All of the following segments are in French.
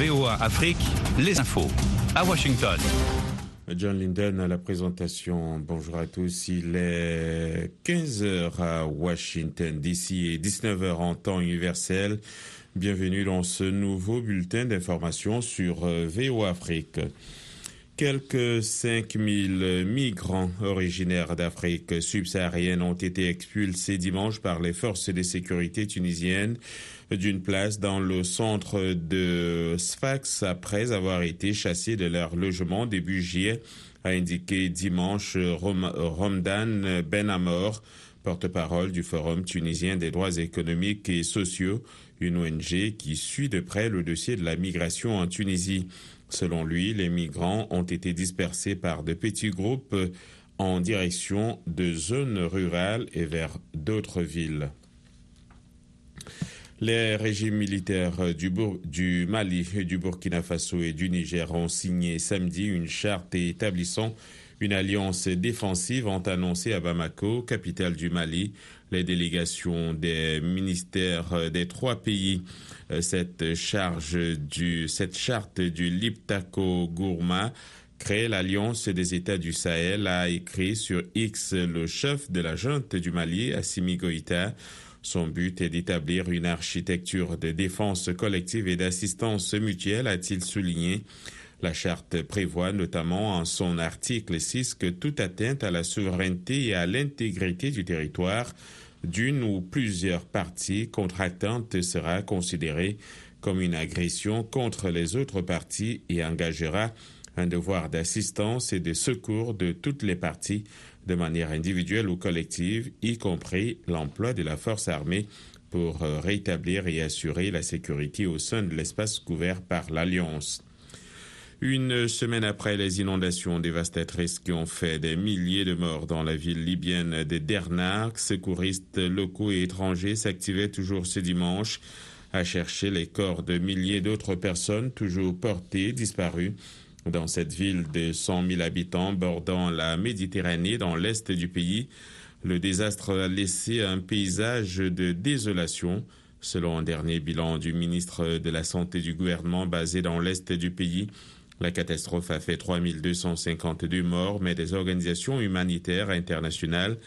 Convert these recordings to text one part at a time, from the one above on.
VOA Afrique, les infos à Washington. John Linden à la présentation. Bonjour à tous. Il est 15h à Washington d'ici et 19h en temps universel. Bienvenue dans ce nouveau bulletin d'information sur VOA Afrique. Quelques 5000 migrants originaires d'Afrique subsaharienne ont été expulsés dimanche par les forces de sécurité tunisiennes d'une place dans le centre de Sfax après avoir été chassés de leur logement début juillet, a indiqué dimanche Romdan Benamor, porte-parole du Forum tunisien des droits économiques et sociaux, une ONG qui suit de près le dossier de la migration en Tunisie. Selon lui, les migrants ont été dispersés par de petits groupes en direction de zones rurales et vers d'autres villes. Les régimes militaires du, du, Mali, du Burkina Faso et du Niger ont signé samedi une charte établissant une alliance défensive, ont annoncé à Bamako, capitale du Mali, les délégations des ministères des trois pays. Cette charge du, cette charte du Liptako Gourma crée l'Alliance des États du Sahel, a écrit sur X le chef de la junte du Mali, Assimi Goïta. Son but est d'établir une architecture de défense collective et d'assistance mutuelle, a-t-il souligné. La charte prévoit notamment en son article 6 que toute atteinte à la souveraineté et à l'intégrité du territoire d'une ou plusieurs parties contractantes sera considérée comme une agression contre les autres parties et engagera un devoir d'assistance et de secours de toutes les parties de manière individuelle ou collective, y compris l'emploi de la force armée pour rétablir et assurer la sécurité au sein de l'espace couvert par l'Alliance. Une semaine après les inondations dévastatrices qui ont fait des milliers de morts dans la ville libyenne de Derna, secouristes locaux et étrangers s'activaient toujours ce dimanche à chercher les corps de milliers d'autres personnes toujours portées, disparues. Dans cette ville de 100 000 habitants bordant la Méditerranée dans l'est du pays, le désastre a laissé un paysage de désolation. Selon un dernier bilan du ministre de la Santé du gouvernement basé dans l'est du pays, la catastrophe a fait 3252 morts, mais des organisations humanitaires internationales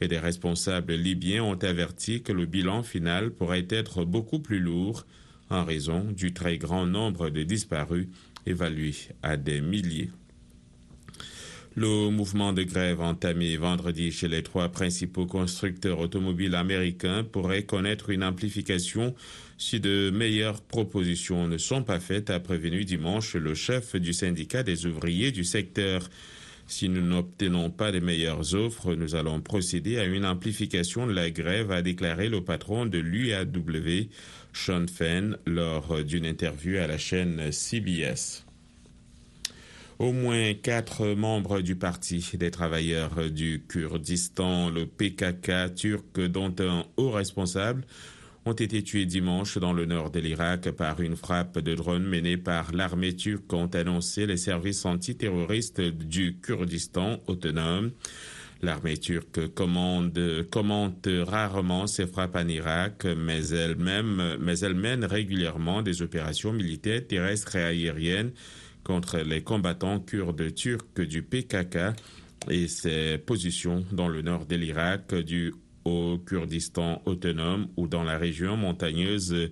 et des responsables libyens ont averti que le bilan final pourrait être beaucoup plus lourd en raison du très grand nombre de disparus évalué à des milliers. Le mouvement de grève entamé vendredi chez les trois principaux constructeurs automobiles américains pourrait connaître une amplification si de meilleures propositions ne sont pas faites, a prévenu dimanche le chef du syndicat des ouvriers du secteur. Si nous n'obtenons pas de meilleures offres, nous allons procéder à une amplification de la grève, a déclaré le patron de l'UAW, Sean Fenn, lors d'une interview à la chaîne CBS. Au moins quatre membres du Parti des travailleurs du Kurdistan, le PKK turc, dont un haut responsable, ont été tués dimanche dans le nord de l'Irak par une frappe de drone menée par l'armée turque, ont annoncé les services antiterroristes du Kurdistan autonome. L'armée turque commande, commente rarement ses frappes en Irak, mais elle-même, mais elle mène régulièrement des opérations militaires terrestres et aériennes contre les combattants kurdes turcs du PKK et ses positions dans le nord de l'Irak, du au Kurdistan autonome ou dans la région montagneuse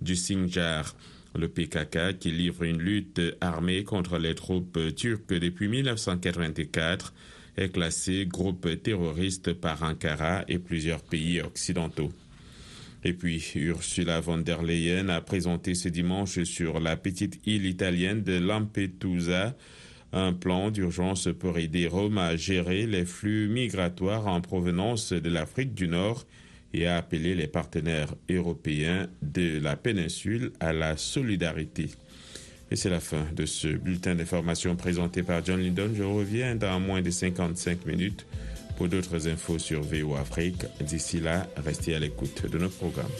du Sinjar. Le PKK, qui livre une lutte armée contre les troupes turques depuis 1984, est classé groupe terroriste par Ankara et plusieurs pays occidentaux. Et puis, Ursula von der Leyen a présenté ce dimanche sur la petite île italienne de Lampedusa un plan d'urgence pour aider Rome à gérer les flux migratoires en provenance de l'Afrique du Nord et a appelé les partenaires européens de la péninsule à la solidarité. Et c'est la fin de ce bulletin d'information présenté par John Lindon. Je reviens dans moins de 55 minutes pour d'autres infos sur VO Afrique. D'ici là, restez à l'écoute de nos programmes.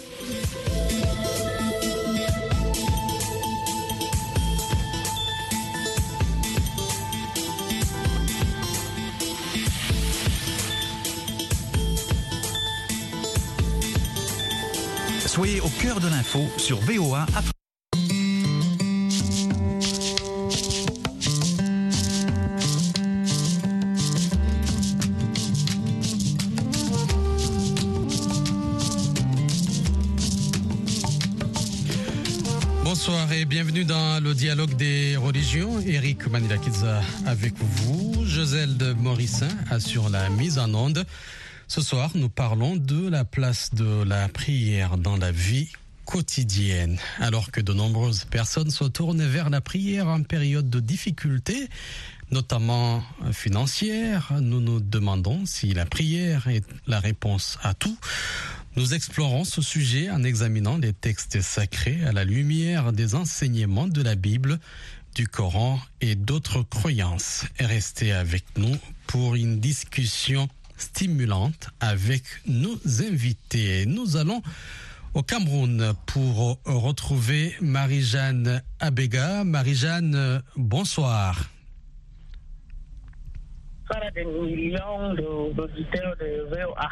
Soyez au cœur de l'info sur VOA Bonsoir et bienvenue dans le dialogue des religions. Eric Manilakidza avec vous. Joselle de Morissin assure la mise en onde. Ce soir, nous parlons de la place de la prière dans la vie quotidienne. Alors que de nombreuses personnes se tournent vers la prière en période de difficulté, notamment financière, nous nous demandons si la prière est la réponse à tout. Nous explorons ce sujet en examinant les textes sacrés à la lumière des enseignements de la Bible, du Coran et d'autres croyances. Restez avec nous pour une discussion stimulante avec nos invités. Nous allons au Cameroun pour retrouver Marie-Jeanne Abega. Marie-Jeanne, bonsoir. Des millions d'auditeurs de VOA.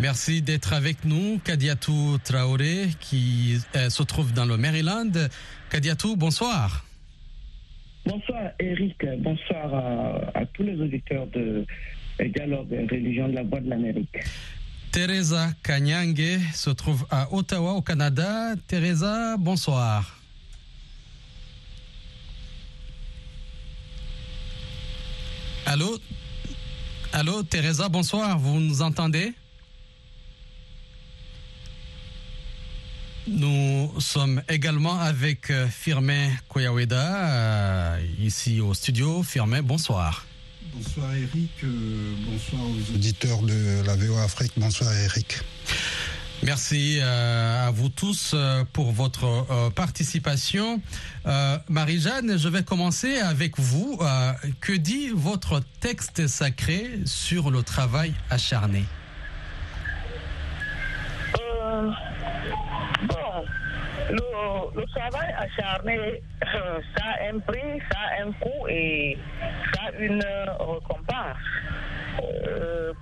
Merci d'être avec nous, Kadiatou Traoré, qui euh, se trouve dans le Maryland. Kadiatou, bonsoir. Bonsoir Eric, bonsoir à, à tous les auditeurs de Dialogue Religion de la Voix de l'Amérique. Teresa Kanyange se trouve à Ottawa, au Canada. Teresa, bonsoir. Allô? Allô, Teresa, bonsoir. Vous nous entendez? Nous sommes également avec Firmin Koyaweda, euh, ici au studio. Firmin, bonsoir. Bonsoir Eric, euh, bonsoir aux auditeurs de la VOA Afrique, bonsoir Eric. Merci euh, à vous tous euh, pour votre participation. Marie-Jeanne, je vais commencer avec vous. Que dit votre texte sacré sur le travail acharné Euh, bon, le, travail acharné, ça a un prix, ça a un coût et ça a une récompense.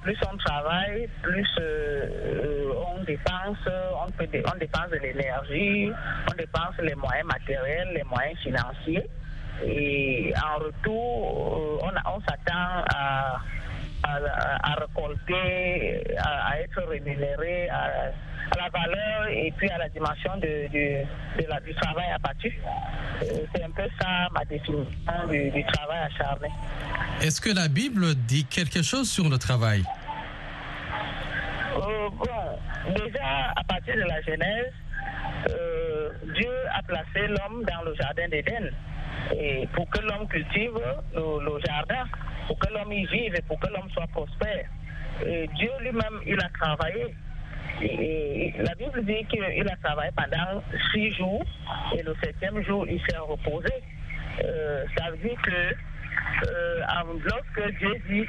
Plus on travaille, plus euh, on dépense, on, peut on dépense de l'énergie, on dépense les moyens matériels, les moyens financiers. Et en retour, euh, on, on s'attend à, à, à récolter, à, à être rémunéré, à, à la valeur et puis à la dimension de, de, de la, du travail abattu. Euh, C'est un peu ça ma définition du, du travail acharné. Est-ce que la Bible dit quelque chose sur le travail? Euh, bon, déjà, à partir de la Genèse, euh, Dieu a placé l'homme dans le jardin d'Éden. Et pour que l'homme cultive le, le jardin, pour que l'homme y vive et pour que l'homme soit prospère. Et Dieu lui-même, il a travaillé. La Bible dit qu'il a travaillé pendant six jours et le septième jour, il s'est reposé. Euh, ça veut dire que euh, lorsque Dieu dit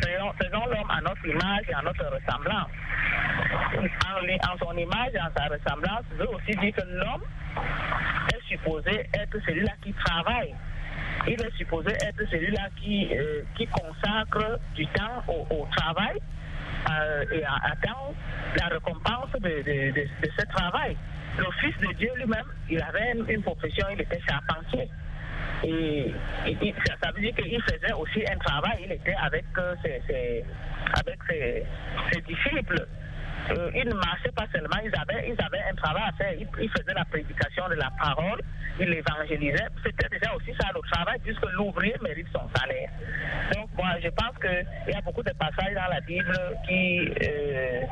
créons, faisons l'homme à notre image et à notre ressemblance, en, en son image et en sa ressemblance, veut aussi dire que l'homme est supposé être celui-là qui travaille. Il est supposé être celui-là qui, euh, qui consacre du temps au, travail et a- attend la récompense de, de- ce travail. Le Fils de Dieu lui-même, il avait une, profession, il était charpentier. Et, et- et ça, ça veut dire qu'il faisait aussi un travail, il était avec, euh, ses, avec ses disciples. Euh, ils ne marchaient pas seulement, ils avaient, ils avaient un travail à faire. Ils, faisaient la prédication de la parole, ils l'évangélisaient. C'était déjà aussi ça le travail, puisque l'ouvrier mérite son salaire. Donc, moi, je pense qu'il y a beaucoup de passages dans la Bible qui, euh,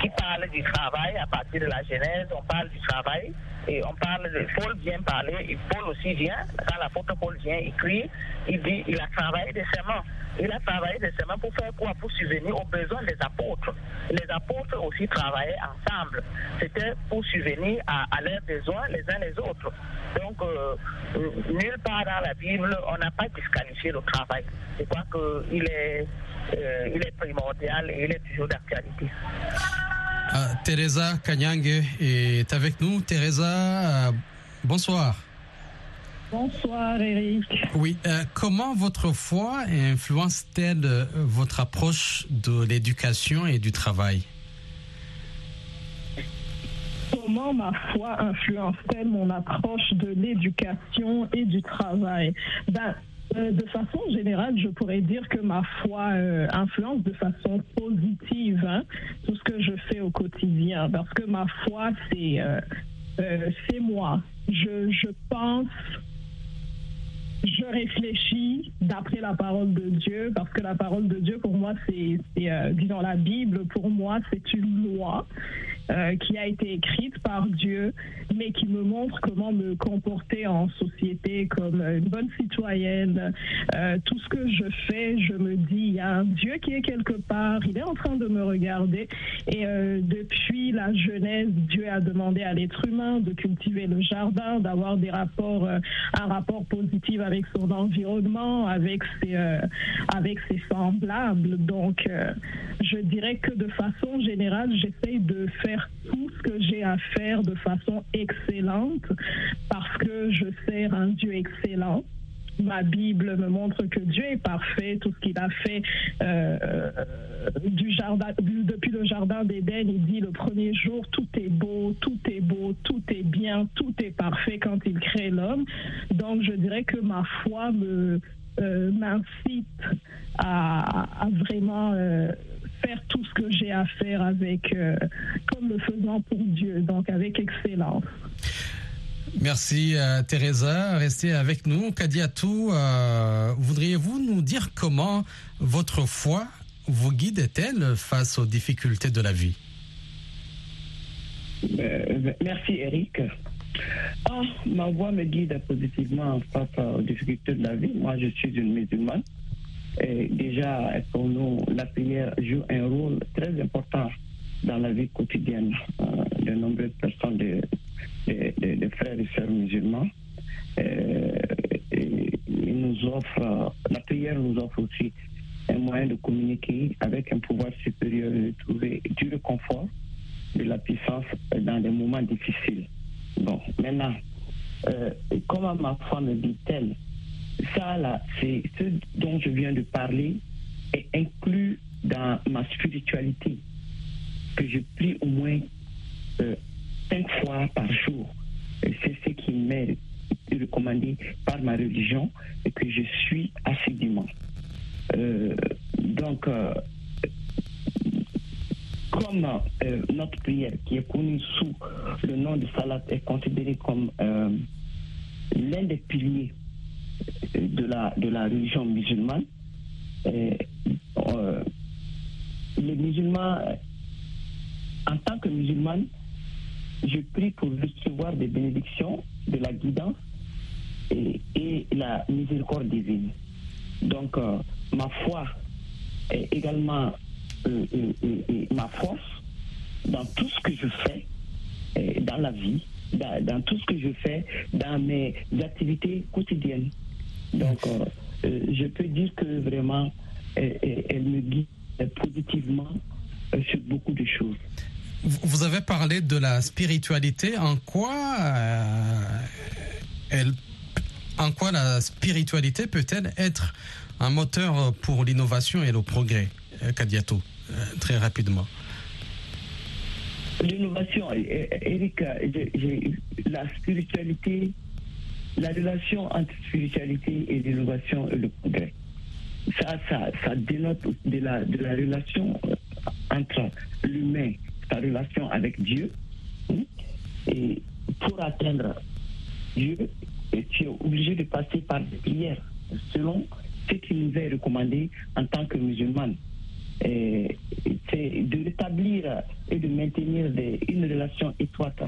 qui parlent du travail à partir de la Genèse. On parle du travail et on parle de Paul vient parler, et Paul aussi vient, quand l'apôtre Paul vient écrire, il dit il a travaillé des mains. Il a travaillé des mains pour faire quoi? Pour subvenir aux besoins des apôtres. Les apôtres aussi travaillaient ensemble. C'était pour subvenir à, leurs besoins les uns les autres. Donc, euh, nulle part dans la Bible, on n'a pas disqualifié le travail. Je crois qu'il est, euh, il est primordial et il est toujours d'actualité. Ah, Teresa Kanyange est avec nous. Teresa, euh, bonsoir. Bonsoir Eric. Oui, euh, comment votre foi influence-t-elle euh, votre approche de l'éducation et du travail? Comment ma foi influence-t-elle mon approche de l'éducation et du travail? Ben, euh, De façon générale, je pourrais dire que ma foi euh, influence de façon positive hein, tout ce que je fais au quotidien. Parce que ma foi, c'est... euh, c'est moi. Je, je pense je réfléchis d'après la parole de Dieu, parce que la parole de Dieu, pour moi, c'est, disons, la Bible, pour moi, c'est une loi euh, qui a été écrite par Dieu, mais qui me montre comment me comporter en société comme une bonne citoyenne. Euh, tout ce que je fais, je me dis, il y a un Dieu qui est quelque part, il est en train de me regarder. Et depuis la Genèse, Dieu a demandé à l'être humain de cultiver le jardin, d'avoir des rapports, un rapport positif avec son environnement, avec ses, euh, avec ses semblables. Donc, euh, je dirais que de façon générale, j'essaye de faire tout ce que j'ai à faire de façon excellente parce que je sers un Dieu excellent ma Bible me montre que Dieu est parfait, tout ce qu'il a fait euh, du jardin, depuis le jardin d'Éden, il dit le premier jour, tout est beau, tout est beau, tout est bien, tout est parfait quand il crée l'homme. Donc je dirais que ma foi me euh, m'incite à, vraiment euh, faire tout ce que j'ai à faire avec, euh, comme le faisant pour Dieu, donc avec excellence. Merci Teresa, restez avec nous. Kadiatou, voudriez-vous nous dire comment votre foi vous guide-t-elle face aux difficultés de la vie? Merci Eric. Ah, ma voix me guide positivement face aux difficultés de la vie. Moi, je suis une musulmane. Déjà, pour nous, la prière joue un rôle très important dans la vie quotidienne euh, de nombreuses personnes, de, de, frères et sœurs musulmans. Euh, il nous offre, la prière nous offre aussi un moyen de communiquer avec un pouvoir supérieur et de trouver du réconfort, de la puissance dans des moments difficiles. Bon, maintenant, euh, comment ma foi me dit-elle? Ça, là, c'est ce dont je viens de parler est inclus dans ma spiritualité, que je prie au moins euh, cinq fois par jour. C'est ce qui m'est recommandé par ma religion et que je suis assidûment. Euh, donc, euh, comme notre prière, qui est connue sous le nom de Salat, est considérée comme l'un des piliers de la, de la religion musulmane, les musulmans, en tant que musulmane, je prie pour recevoir des bénédictions, de la guidance et, la miséricorde divine. Donc, ma foi est également euh, euh, euh, ma force dans tout ce que je fais dans la vie, dans, tout ce que je fais dans mes activités quotidiennes. Donc, je peux dire que vraiment, elle, me guide positivement sur beaucoup de choses. Vous avez parlé de la spiritualité. En quoi elle, en quoi la spiritualité peut-elle être un moteur pour l'innovation et le progrès, euh, Kadiato, euh, très rapidement? L'innovation, Eric, la spiritualité, la relation entre spiritualité et l'innovation et le progrès. Ça, ça, ça dénote de la, de la relation euh, entre l'humain, sa relation avec Dieu. Hein, et pour atteindre Dieu, tu es obligé de passer par des prières selon ce qui nous est recommandé en tant que musulmans, c'est de rétablir et de maintenir une relation étroite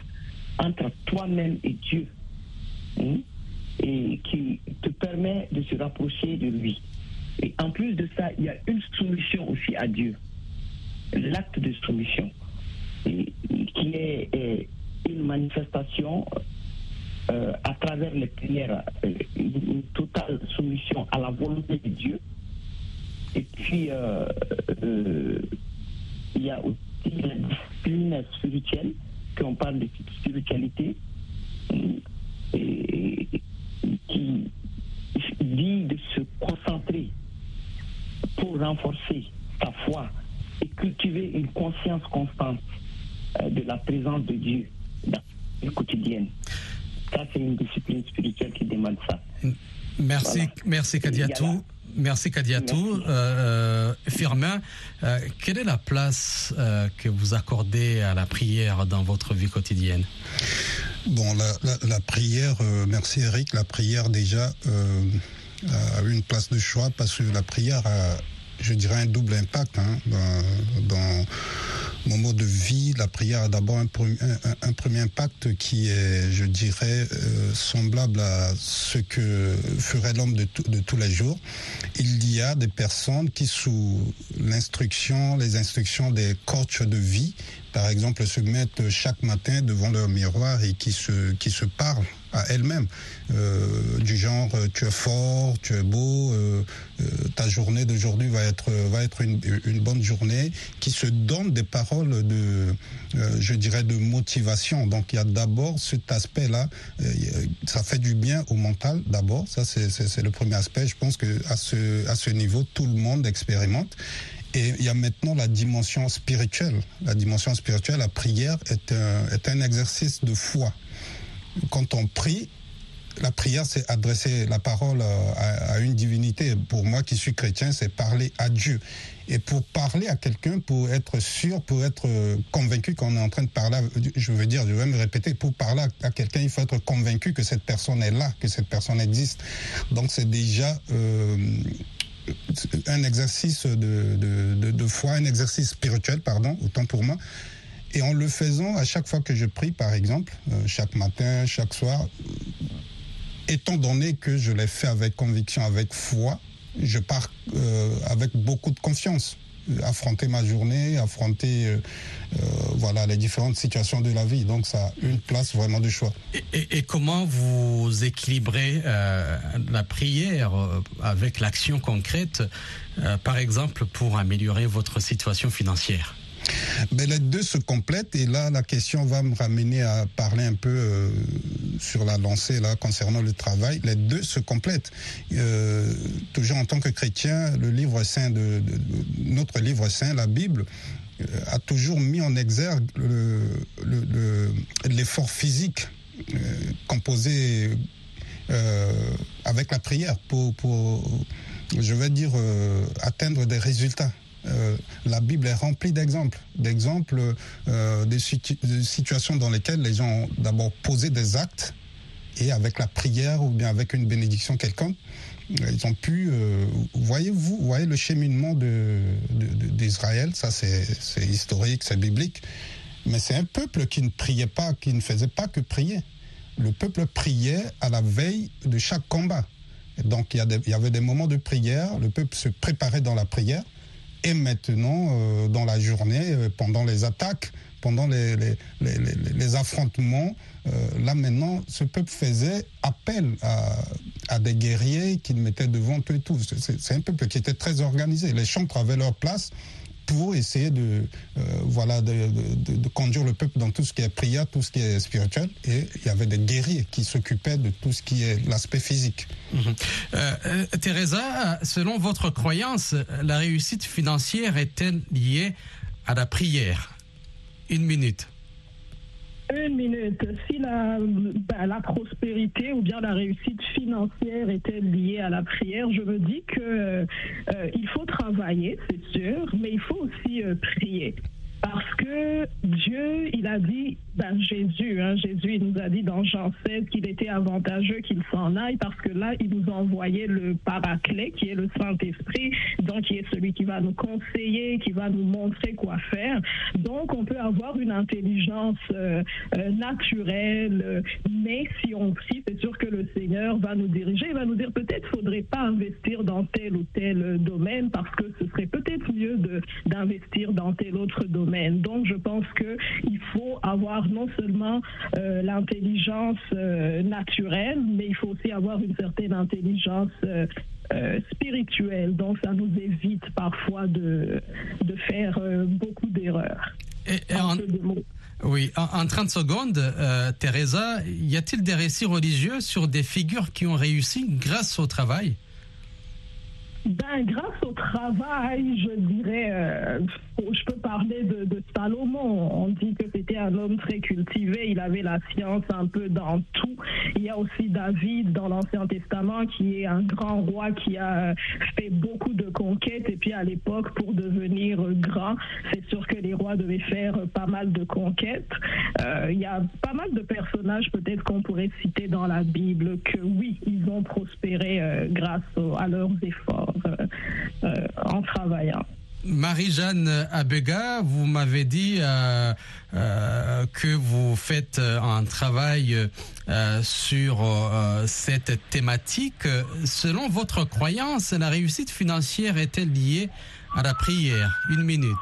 entre toi-même et Dieu, hein, et qui te permet de se rapprocher de lui. Et en plus de ça, il y a une soumission aussi à Dieu, l'acte de soumission, qui est une manifestation euh, à travers les prières, euh, une totale soumission à la volonté de Dieu. Et puis, euh, il y a aussi la discipline spirituelle, qu'on parle de spiritualité, et, qui dit de se concentrer pour renforcer sa foi et cultiver une conscience constante de la présence de Dieu dans la vie quotidienne. Ça, c'est une discipline spirituelle qui demande ça. Merci, merci Kadiatou. Merci Kadiatou. Euh, euh, Firmin, euh, quelle est la place que vous accordez à la prière dans votre vie quotidienne? Bon, la, prière, merci Eric, la prière déjà a une place de choix parce que la prière a, je dirais, un double impact hein, dans mon mode de vie, la prière a d'abord un, premier impact qui est, je dirais, euh, semblable à ce que ferait l'homme de, de, tous les jours. Il y a des personnes qui, sous l'instruction, les instructions des coachs de vie, par exemple, se mettent chaque matin devant leur miroir et qui se, qui se parlent à elles-mêmes. Euh, du genre, euh, tu es fort, tu es beau, euh, ta journée d'aujourd'hui va être, va être une, une, bonne journée, qui se donnent des paroles de, je dirais, de motivation. Donc il y a d'abord cet aspect-là, ça fait du bien au mental d'abord, ça c'est le premier aspect. Je pense que à ce, à ce niveau, tout le monde expérimente. Et il y a maintenant la dimension spirituelle. La dimension spirituelle, la prière est un, exercice de foi. Quand on prie, la prière, c'est adresser la parole à, une divinité. Pour moi qui suis chrétien, c'est parler à Dieu. Et pour parler à quelqu'un, pour être sûr, pour être convaincu qu'on est en train de parler, je veux dire, je vais me répéter, pour parler à quelqu'un, il faut être convaincu que cette personne est là, que cette personne existe. Donc c'est déjà euh, un exercice de, foi, un exercice spirituel, pardon, autant pour moi. Et en le faisant, à chaque fois que je prie, par exemple, euh, chaque matin, chaque soir, étant donné que je l'ai fait avec conviction, avec foi, je pars euh, avec beaucoup de confiance affronter ma journée, affronter euh, euh, voilà les différentes situations de la vie. Donc ça a une place vraiment de choix. Et, comment vous équilibrez euh, la prière avec l'action concrète, par exemple pour améliorer votre situation financière? Mais les deux se complètent et là la question va me ramener à parler un peu euh, sur la lancée là concernant le travail. Les deux se complètent. Euh, toujours en tant que chrétien, le livre saint de, notre livre saint, la Bible, euh, a toujours mis en exergue l'effort le, physique composé avec la prière pour, pour je vais dire, atteindre des résultats. Euh, la Bible est remplie d'exemples, d'exemples euh, situations dans lesquelles les gens ont d'abord posé des actes et avec la prière ou bien avec une bénédiction quelconque, ils ont pu, euh, voyez-vous, voyez le cheminement d'Israël, ça c'est historique, c'est biblique, mais c'est un peuple qui ne priait pas, qui ne faisait pas que prier. Le peuple priait à la veille de chaque combat. donc il y, avait des moments de prière, le peuple se préparait dans la prière, et maintenant, euh, dans la journée, euh, pendant les attaques, pendant les, affrontements, euh, là maintenant, ce peuple faisait appel à, à des guerriers qu'il mettait devant eux et tout. C'est un peuple qui était très organisé. Les chantres avaient leur place pour essayer de, euh, voilà, de, conduire le peuple dans tout ce qui est prière, tout ce qui est spirituel. Et il y avait des guerriers qui s'occupaient de tout ce qui est l'aspect physique. Euh, Teresa, selon votre croyance, la réussite financière est-elle liée à la prière? Une minute. Une minute. Si la, ben, la prospérité ou bien la réussite financière était liée à la prière, je me dis que euh, il faut travailler, c'est sûr, mais il faut aussi euh, prier. Parce que Dieu, il a dit, ben Jésus, hein, Jésus, il nous a dit dans Jean 16 qu'il était avantageux qu'il s'en aille parce que là, il nous a envoyé le paraclet qui est le Saint-Esprit, donc qui est celui qui va nous conseiller, qui va nous montrer quoi faire. Donc, on peut avoir une intelligence euh, euh, naturelle, mais si on prie, c'est sûr que le Seigneur va nous diriger, il va nous dire peut-être faudrait pas investir dans tel ou tel domaine parce que ce serait peut-être mieux d'investir dans tel autre domaine. Donc, je pense qu'il faut avoir non seulement euh, l'intelligence euh, naturelle, mais il faut aussi avoir une certaine intelligence euh, spirituelle. Donc, ça nous évite parfois de, de faire beaucoup d'erreurs. Oui, en, 30 secondes, Teresa, y a-t-il des récits religieux sur des figures qui ont réussi grâce au travail? Ben, grâce au travail, je dirais, je peux parler de, Salomon. On dit que c'était un homme très cultivé. Il avait la science un peu dans tout. Il y a aussi David dans l'Ancien Testament qui est un grand roi qui a fait beaucoup de conquêtes. Et puis à l'époque, pour devenir grand, c'est sûr que les rois devaient faire pas mal de conquêtes. Euh, il y a pas mal de personnages peut-être qu'on pourrait citer dans la Bible que oui, ils ont prospéré euh, grâce à leurs efforts euh, en travaillant. Marie-Jeanne Abega, vous m'avez dit euh, euh, que vous faites un travail euh, sur cette thématique. Selon votre croyance, la réussite financière est-elle liée à la prière? Une minute.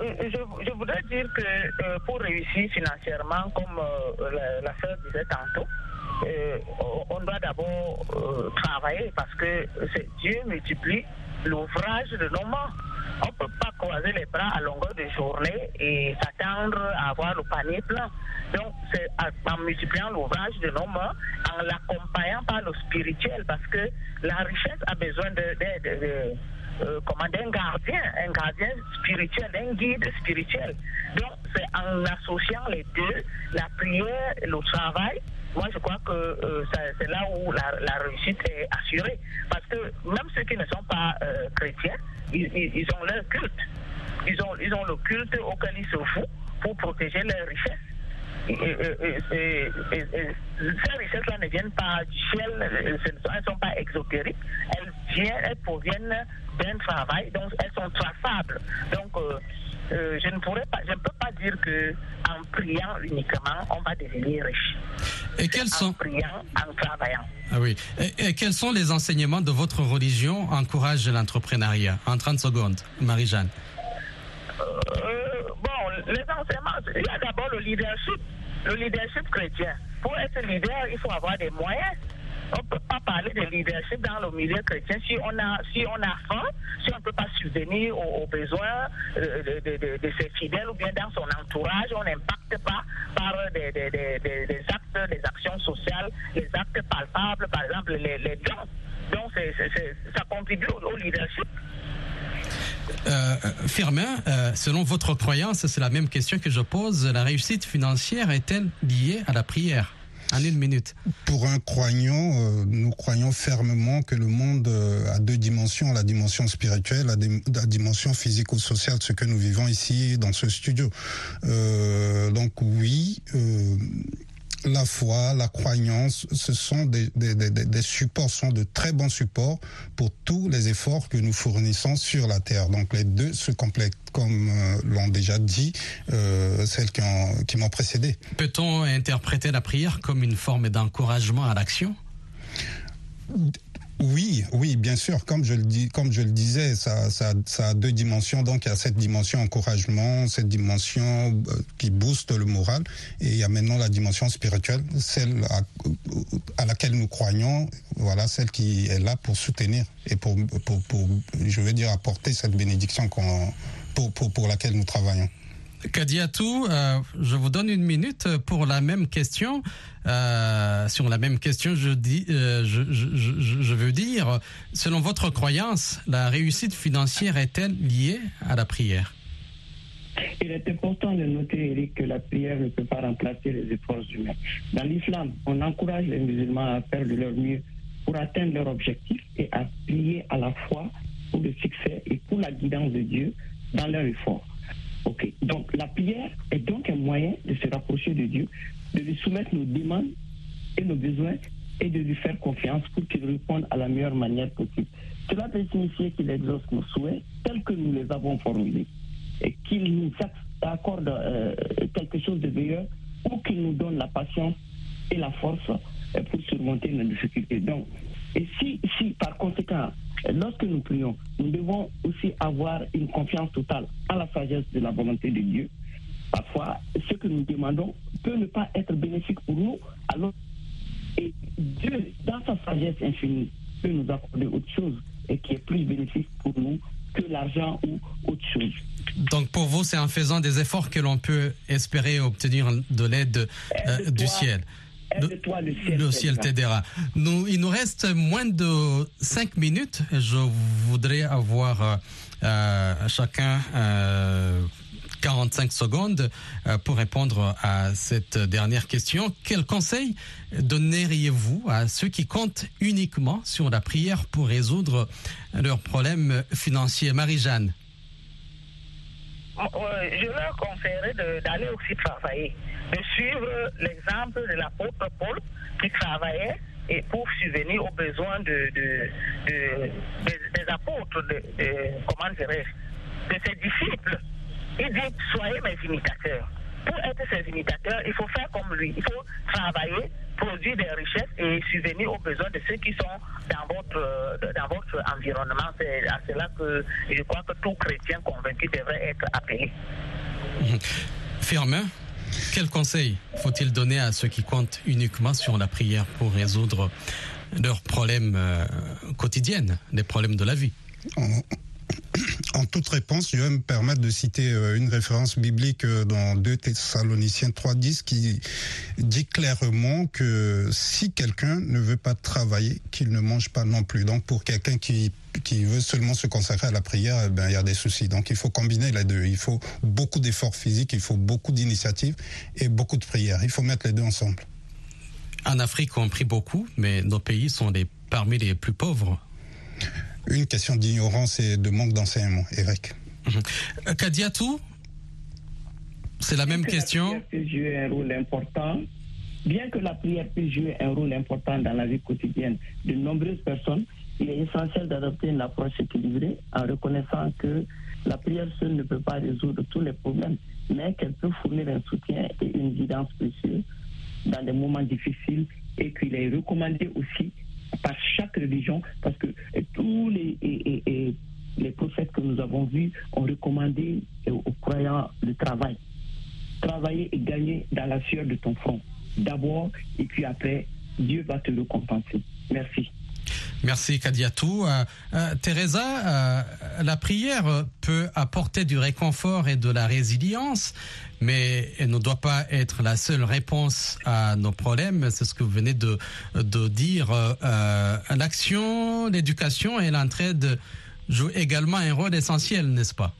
Je, voudrais dire que pour réussir financièrement, comme la, la sœur disait tantôt, on doit d'abord travailler parce que Dieu multiplie l'ouvrage de nos mains. On ne peut pas croiser les bras à longueur de journée et s'attendre à avoir le panier plein. Donc, c'est en multipliant l'ouvrage de nos mains, en l'accompagnant par le spirituel, parce que la richesse a besoin de, euh, d'un gardien, un gardien spirituel, d'un guide spirituel. Donc, c'est en associant les deux, la prière le travail, moi je crois que euh, c'est là où la, réussite est assurée. Parce que même ceux qui ne sont pas euh, chrétiens, ils, ont leur culte. Ils ont, ils ont le culte auquel ils se foutent pour protéger leurs richesses. Et, ces richesses-là ne viennent pas du ciel, elles ne sont pas exotériques, elles, viennent, elles proviennent d'un travail, donc elles sont traçables. Donc, euh, euh, je ne pourrais pas, je ne peux pas dire que en priant uniquement, on va devenir riche. Et quels sont en priant, en travaillant. Ah oui. Et, quels sont les enseignements de votre religion encouragent l'entrepreneuriat? En 30 secondes, Marie-Jeanne. Euh, bon, les enseignements, il y a d'abord le leadership, le leadership chrétien. Pour être leader, il faut avoir des moyens on ne peut pas parler de leadership dans le milieu chrétien si on a, si on a faim, si on ne peut pas subvenir aux, besoins euh, de, ses fidèles ou bien dans son entourage, on n'impacte pas par des, des, actes, des actions sociales, des actes palpables, par exemple les, dons. Donc ça contribue au, leadership. Euh, Firmin, euh, selon votre croyance, c'est la même question que je pose. La réussite financière est-elle liée à la prière? En une minute. Pour un croyant, euh, nous croyons fermement que le monde euh, a deux dimensions, la dimension spirituelle, la, la dimension physico-sociale, ce que nous vivons ici dans ce studio. Euh, donc oui, la foi, la croyance, ce sont des, supports, sont de très bons supports pour tous les efforts que nous fournissons sur la terre. Donc les deux se complètent, comme euh, l'ont déjà dit euh, celles qui m'ont précédé. Peut-on interpréter la prière comme une forme d'encouragement à l'action? Oui, oui, bien sûr. Comme je le dis, comme je le disais, ça, ça, ça a deux dimensions. Donc il y a cette dimension encouragement, cette dimension euh, qui booste le moral, et il y a maintenant la dimension spirituelle, celle à, laquelle nous croyons. Voilà, celle qui est là pour soutenir et pour, pour, pour je veux dire, apporter cette bénédiction pour, pour, pour laquelle nous travaillons. Kadiatou, euh, je vous donne une minute pour la même question. Euh, sur la même question, je, dis, euh, je, je, je, veux dire, selon votre croyance, la réussite financière est-elle liée à la prière? Il est important de noter, Eric, que la prière ne peut pas remplacer les efforts humains. Dans l'islam, on encourage les musulmans à faire de leur mieux pour atteindre leur objectif et à prier à la fois pour le succès et pour la guidance de Dieu dans leur effort. Ok. Donc la prière est donc un moyen de se rapprocher de Dieu, de lui soumettre nos demandes et nos besoins et de lui faire confiance pour qu'il réponde à la meilleure manière possible. Cela peut signifier qu'il exauce nos souhaits tels que nous les avons formulés et qu'il nous accorde euh, quelque chose de meilleur ou qu'il nous donne la patience et la force euh, pour surmonter nos difficultés. Donc, et si, si par conséquent Lorsque nous prions, nous devons aussi avoir une confiance totale à la sagesse de la volonté de Dieu. Parfois, ce que nous demandons peut ne pas être bénéfique pour nous, alors et Dieu, dans sa sagesse infinie, peut nous accorder autre chose et qui est plus bénéfique pour nous que l'argent ou autre chose. Donc pour vous, c'est en faisant des efforts que l'on peut espérer obtenir de l'aide euh, du ciel. Aide-toi, le ciel, le ciel t'aidera. Nous, il nous reste moins de 5 minutes. Je voudrais avoir euh, euh, chacun euh, 45 secondes euh, pour répondre à cette dernière question. Quel conseil donneriez-vous à ceux qui comptent uniquement sur la prière pour résoudre leurs problèmes financiers? Marie-Jeanne je leur conseillerais d'aller aussi travailler, de suivre l'exemple de l'apôtre Paul qui travaillait et pour subvenir aux besoins de, des apôtres, de, comment dirais-je, de ses disciples. Il dit, soyez mes imitateurs. Pour être ses imitateurs, il faut faire comme lui. Il faut travailler, produire des richesses et subvenir aux besoins de ceux qui sont dans votre, dans votre environnement. C'est à cela que je crois que tout chrétien convaincu devrait être appelé. Firmin, quel conseil faut-il donner à ceux qui comptent uniquement sur la prière pour résoudre leurs problèmes euh, quotidiens, les problèmes de la vie? en toute réponse, je vais me permettre de citer euh, une référence biblique euh, dans 2 Thessaloniciens 3.10 qui dit clairement que si quelqu'un ne veut pas travailler, qu'il ne mange pas non plus. Donc pour quelqu'un qui qui veut seulement se consacrer à la prière, eh ben, il y a des soucis. Donc il faut combiner les deux. Il faut beaucoup d'efforts physiques, il faut beaucoup d'initiatives et beaucoup de prières. Il faut mettre les deux ensemble. En Afrique, on prie beaucoup, mais nos pays sont parmi les plus pauvres une question d'ignorance et de manque d'enseignement, Eric. Euh, Kadiatou, c'est la même question. La prière peut jouer un rôle important. Bien que la prière puisse jouer un rôle important dans la vie quotidienne de nombreuses personnes, il est essentiel d'adopter une approche équilibrée en reconnaissant que la prière seule ne peut pas résoudre tous les problèmes, mais qu'elle peut fournir un soutien et une guidance précieuse dans des moments difficiles et qu'il est recommandé aussi par chaque religion, parce que tous les, les prophètes que nous avons vus ont recommandé aux croyants le travail. Travailler et gagner dans la sueur de ton front. D'abord, et puis après, Dieu va te le compenser. Merci. Merci Kadiatou. Euh, euh, Teresa, euh, la prière peut apporter du réconfort et de la résilience, mais elle ne doit pas être la seule réponse à nos problèmes. C'est ce que vous venez de, de dire. L'action, l'éducation et l'entraide jouent également un rôle essentiel, n'est-ce pas?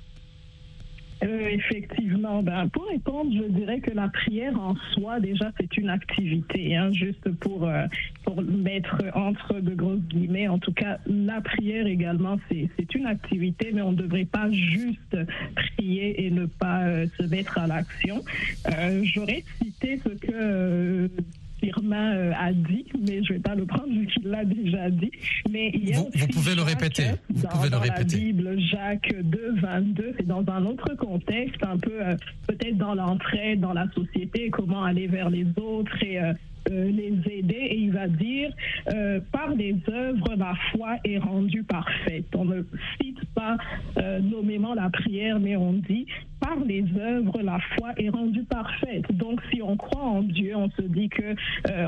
Euh, effectivement, ben, pour répondre, je dirais que la prière en soi, déjà, c'est une activité, hein, juste pour, euh, pour mettre entre de grosses guillemets. En tout cas, la prière également, c'est une activité, mais on ne devrait pas juste prier et ne pas euh, se mettre à l'action. J'aurais cité ce que Firmin euh, a dit, mais je ne vais pas le prendre vu qu'il l'a déjà dit. Mais il y a vous, vous pouvez le répéter. Vous dans, pouvez le répéter. la Bible, Jacques 2, 22, c'est dans un autre contexte, un peu euh, peut-être dans l'entraide, dans la société, comment aller vers les autres et euh, euh, les aider et il va dire par les œuvres la foi est rendue parfaite. On ne cite pas nommément la prière, mais on dit par les œuvres la foi est rendue parfaite. Donc si on croit en Dieu, on se dit que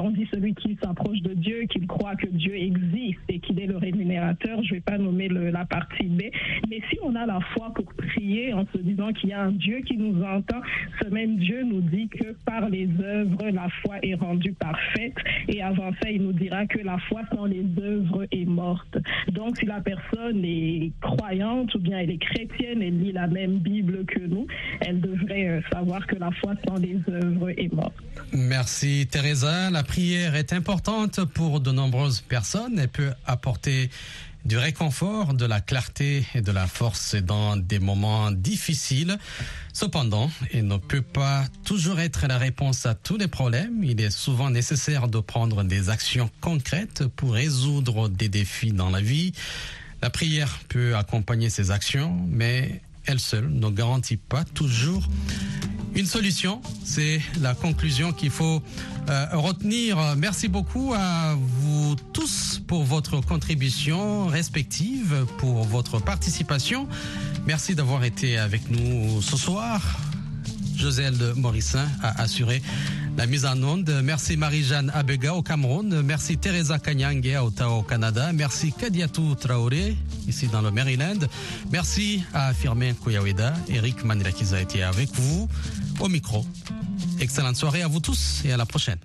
on dit celui qui s'approche de Dieu, qu'il croit que Dieu existe et qu'il est le rémunérateur. Je vais pas nommer la partie B, mais si on a la foi pour prier en se disant qu'il y a un Dieu qui nous entend, ce même Dieu nous dit que par les œuvres la foi est rendue parfaite. Et avant ça, il nous dira que la foi sans les œuvres est morte. Donc, si la personne est croyante ou bien elle est chrétienne, elle lit la même Bible que nous, elle devrait euh, savoir que la foi sans les œuvres est morte. Merci Teresa. La prière est importante pour de nombreuses personnes. Elle peut apporter du réconfort, de la clarté et de la force dans des moments difficiles. Cependant, il ne peut pas toujours être la réponse à tous les problèmes. Il est souvent nécessaire de prendre des actions concrètes pour résoudre des défis dans la vie. La prière peut accompagner ces actions, mais elle seule ne garantit pas toujours une solution. C'est la conclusion qu'il faut euh, retenir. Merci beaucoup à vous tous pour votre contribution respective, pour votre participation. Merci d'avoir été avec nous ce soir. Joselle Morissin a assuré la mise en onde. Merci Marie-Jeanne Abega au Cameroun. Merci Teresa Kanyange à Ottawa au Canada. Merci Kadiatou Traoré ici dans le Maryland. Merci à Firmin Kouyaweda. Eric Manirakiza a été avec vous au micro. Excellente soirée à vous tous et à la prochaine.